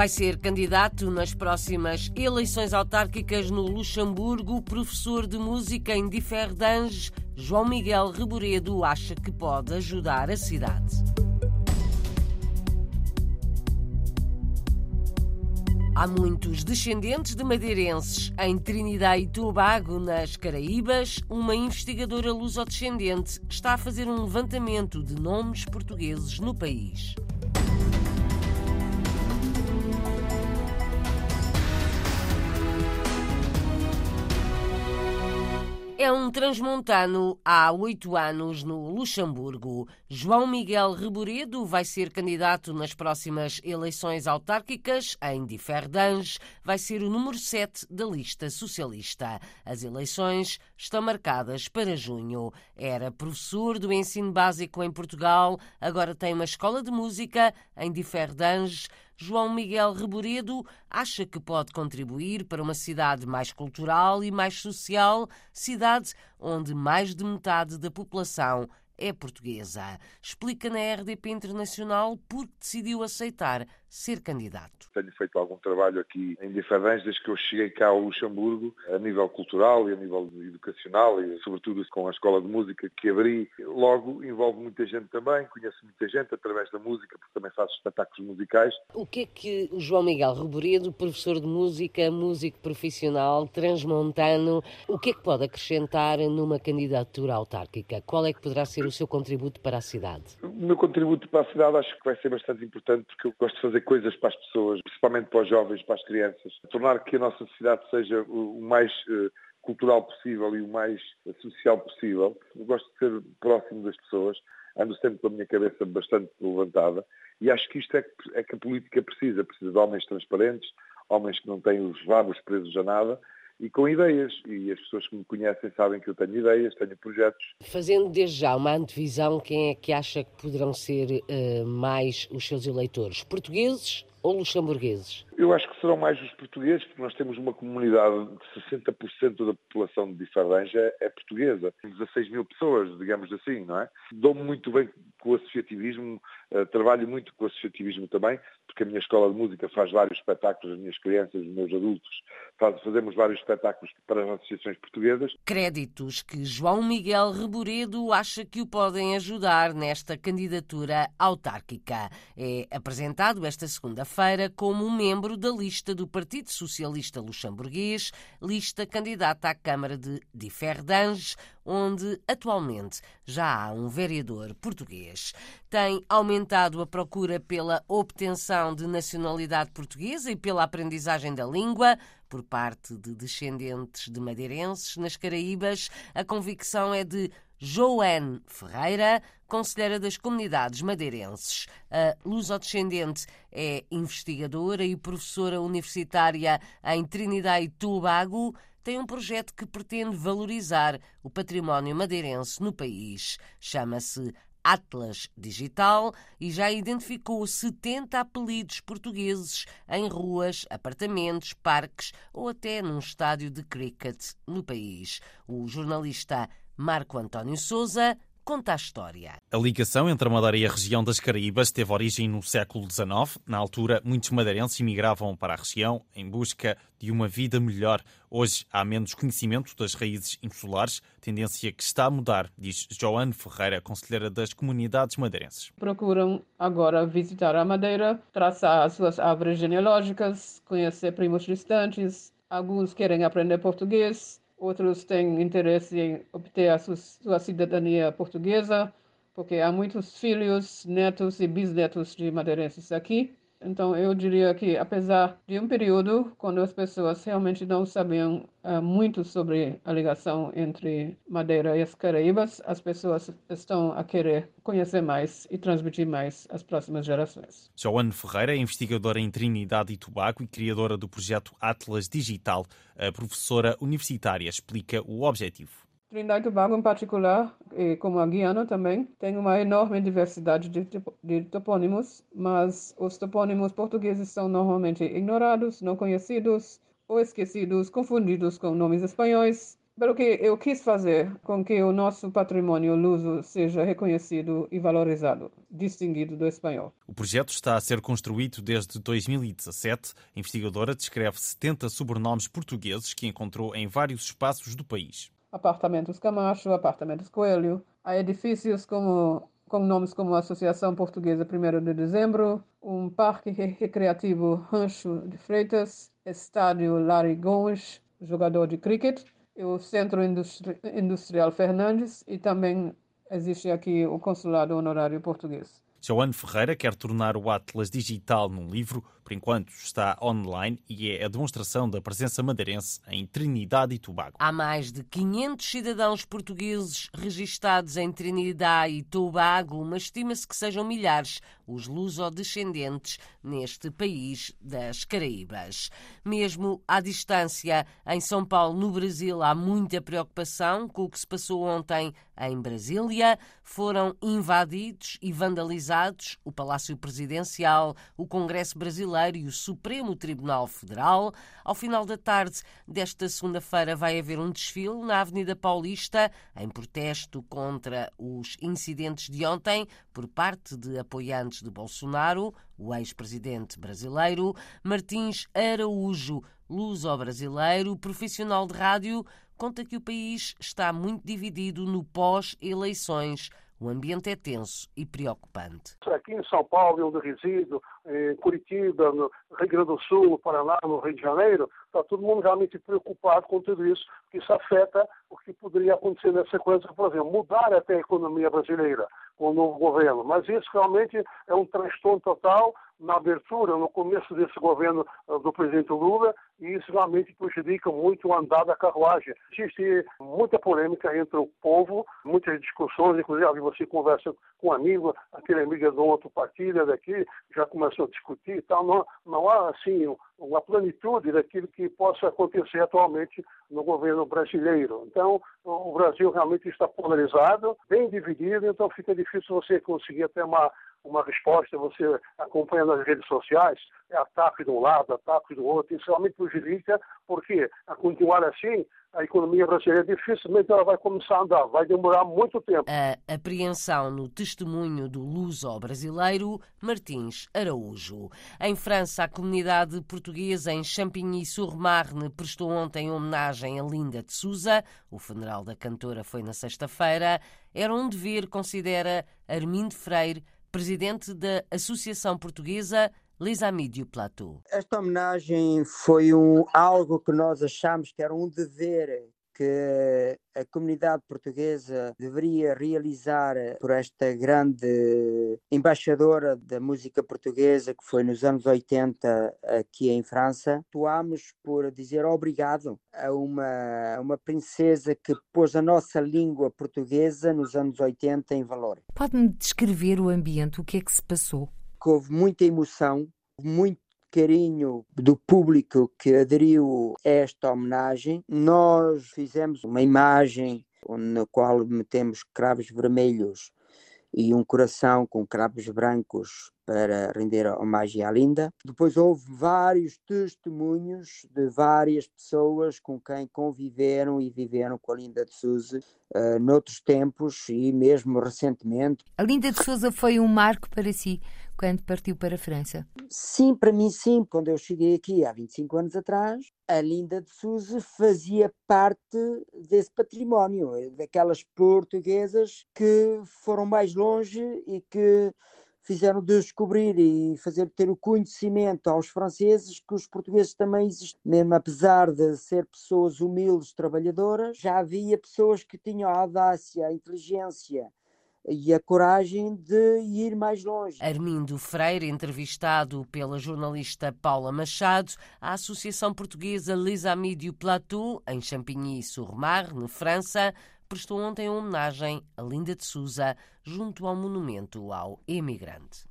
Vai ser candidato nas próximas eleições autárquicas no Luxemburgo. Professor de música em Differdange, João Miguel Reboredo, acha que pode ajudar a cidade. Há muitos descendentes de madeirenses em Trinidade e Tobago, nas Caraíbas. Uma investigadora luso-descendente está a fazer um levantamento de nomes portugueses no país. É um transmontano há oito anos no Luxemburgo. João Miguel Reboredo vai ser candidato nas próximas eleições autárquicas em Differdange. Vai ser o número 7 da lista socialista. As eleições estão marcadas para junho. Era professor do ensino básico em Portugal, agora tem uma escola de música em Differdange. João Miguel Reboredo acha que pode contribuir para uma cidade mais cultural e mais social, cidade onde mais de metade da população é portuguesa. Explica na RDP Internacional por que decidiu aceitar ser candidato. Tenho feito algum trabalho aqui em Diferentes desde que eu cheguei cá ao Luxemburgo, a nível cultural e a nível educacional e sobretudo com a escola de música que abri. Logo envolve muita gente também, conheço muita gente através da música, porque também faço espetáculos musicais. O que é que o João Miguel Reboredo, professor de música, músico profissional, transmontano, o que é que pode acrescentar numa candidatura autárquica? Qual é que poderá ser o seu contributo para a cidade? O meu contributo para a cidade acho que vai ser bastante importante porque eu gosto de fazer coisas para as pessoas, principalmente para os jovens, para as crianças. Tornar que a nossa sociedade seja o mais uh, cultural possível e o mais social possível. Eu gosto de ser próximo das pessoas, ando sempre com a minha cabeça bastante levantada e acho que isto é é que a política precisa. Precisa de homens transparentes, homens que não têm os rabos presos a nada e com ideias. E as pessoas que me conhecem sabem que eu tenho ideias, tenho projetos. Fazendo desde já uma antevisão, quem é que acha que poderão ser uh, mais os seus eleitores? Portugueses ou luxemburgueses? Eu acho que serão mais os portugueses, porque nós temos uma comunidade de 60% da população de Diferdange é, é portuguesa. 16 mil pessoas, digamos assim, não é? Dou-me muito bem com o associativismo, uh, trabalho muito com o associativismo também, porque a minha escola de música faz vários espetáculos, as minhas crianças, os meus adultos, faz, fazemos vários espetáculos para as associações portuguesas. Créditos que João Miguel Reboredo acha que o podem ajudar nesta candidatura autárquica. É apresentado esta segunda-feira como um membro membro da lista do Partido Socialista Luxemburguês, lista candidata à Câmara de Differdange, onde atualmente já há um vereador português. Tem aumentado a procura pela obtenção de nacionalidade portuguesa e pela aprendizagem da língua. Por parte de descendentes de madeirenses nas Caraíbas, a convicção é de Joane Ferreira, conselheira das comunidades madeirenses. A lusodescendente é investigadora e professora universitária em Trinidade e Tobago. Tem um projeto que pretende valorizar o património madeirense no país. Chama-se Atlas Digital e já identificou 70 apelidos portugueses em ruas, apartamentos, parques ou até num estádio de cricket no país. O jornalista Marco António Souza conta a história. A ligação entre a Madeira e a região das Caraíbas teve origem no século XIX. Na altura, muitos madeirenses imigravam para a região em busca de uma vida melhor. Hoje há menos conhecimento das raízes insulares, tendência que está a mudar, diz Joane Ferreira, conselheira das comunidades madeirenses. Procuram agora visitar a Madeira, traçar as suas árvores genealógicas, conhecer primos distantes. Alguns querem aprender português, outros têm interesse em obter a sua cidadania portuguesa, porque há muitos filhos, netos e bisnetos de madeirenses aqui. Então, eu diria que, apesar de um período quando as pessoas realmente não sabiam uh, muito sobre a ligação entre Madeira e as Caraíbas, as pessoas estão a querer conhecer mais e transmitir mais às próximas gerações. Joane Ferreira é investigadora em Trinidade e Tobago e criadora do projeto Atlas Digital. A professora universitária explica o objetivo. Trindade e Tobago, em particular, e como a Guiana também, tem uma enorme diversidade de, de topônimos, mas os topônimos portugueses são normalmente ignorados, não conhecidos ou esquecidos, confundidos com nomes espanhóis. Pelo que eu quis fazer com que o nosso patrimônio luso seja reconhecido e valorizado, distinguido do espanhol. O projeto está a ser construído desde 2017. A investigadora descreve 70 sobrenomes portugueses que encontrou em vários espaços do país. Apartamentos Camacho, Apartamentos Coelho. Há edifícios como, com nomes como Associação Portuguesa 1 de Dezembro, um Parque Recreativo Rancho de Freitas, Estádio Larry Gomes, jogador de cricket, o Centro Industri Industrial Fernandes e também existe aqui o Consulado Honorário Português. João Ferreira quer tornar o Atlas digital num livro por enquanto está online e é a demonstração da presença madeirense em Trinidade e Tobago. Há mais de 500 cidadãos portugueses registados em Trinidade e Tobago, mas estima-se que sejam milhares os lusodescendentes neste país das Caraíbas. Mesmo à distância, em São Paulo, no Brasil, há muita preocupação com o que se passou ontem em Brasília. Foram invadidos e vandalizados o Palácio Presidencial, o Congresso Brasileiro e o Supremo Tribunal Federal. Ao final da tarde desta segunda-feira vai haver um desfile na Avenida Paulista em protesto contra os incidentes de ontem por parte de apoiantes de Bolsonaro, o ex-presidente brasileiro, Martins Araújo, luso-brasileiro, profissional de rádio, conta que o país está muito dividido no pós-eleições. O ambiente é tenso e preocupante. Aqui em São Paulo, onde resido, em Curitiba, no Rio Grande do Sul, no Paraná, no Rio de Janeiro, está todo mundo realmente preocupado com tudo isso, porque isso afeta o que poderia acontecer nessa coisa, por exemplo, mudar até a economia brasileira com o novo governo. Mas isso realmente é um transtorno total na abertura, no começo desse governo uh, do presidente Lula, e isso realmente prejudica muito o andar da carruagem. Existe muita polêmica entre o povo, muitas discussões, inclusive você conversa com um amigo, aquele amigo é de outro partido, é daqui, já começou a discutir e tal. Não, não há, assim, uma plenitude daquilo que possa acontecer atualmente no governo brasileiro. Então, o Brasil realmente está polarizado, bem dividido, então fica difícil você conseguir até uma uma resposta, você acompanha nas redes sociais, é ataque de um lado, ataque do outro, isso realmente prejudica, porque a continuar assim, a economia brasileira dificilmente ela vai começar a andar, vai demorar muito tempo. A apreensão no testemunho do luso-brasileiro Martins Araújo. Em França, a comunidade portuguesa em Champigny-sur-Marne prestou ontem homenagem a Linda de Souza. O funeral da cantora foi na sexta-feira. Era um dever, considera Armindo Freire, presidente da Associação Portuguesa du Plateau. Esta homenagem foi um, algo que nós achamos que era um dever que a comunidade portuguesa deveria realizar por esta grande embaixadora da música portuguesa que foi nos anos 80 aqui em França. Atuámos por dizer obrigado a uma, uma princesa que pôs a nossa língua portuguesa nos anos 80 em valor. Pode-me descrever o ambiente, o que é que se passou? Houve muita emoção, muito carinho do público que aderiu a esta homenagem. Nós fizemos uma imagem na qual metemos cravos vermelhos e um coração com cravos brancos para render homenagem à Linda. Depois houve vários testemunhos de várias pessoas com quem conviveram e viveram com a Linda de Souza uh, noutros tempos e mesmo recentemente. A Linda de Souza foi um marco para si quando partiu para a França? Sim, para mim sim. Quando eu cheguei aqui há 25 anos atrás, a Linda de Souza fazia parte desse património, daquelas portuguesas que foram mais longe e que fizeram descobrir e fazer ter o conhecimento aos franceses que os portugueses também existem. Mesmo apesar de ser pessoas humildes, trabalhadoras, já havia pessoas que tinham a audácia, a inteligência e a coragem de ir mais longe. Armindo Freire, entrevistado pela jornalista Paula Machado, a Associação Portuguesa Les Amis du Plateau, em Champigny-sur-Marne, França, prestou ontem homenagem a Linda de Souza junto ao monumento ao emigrante.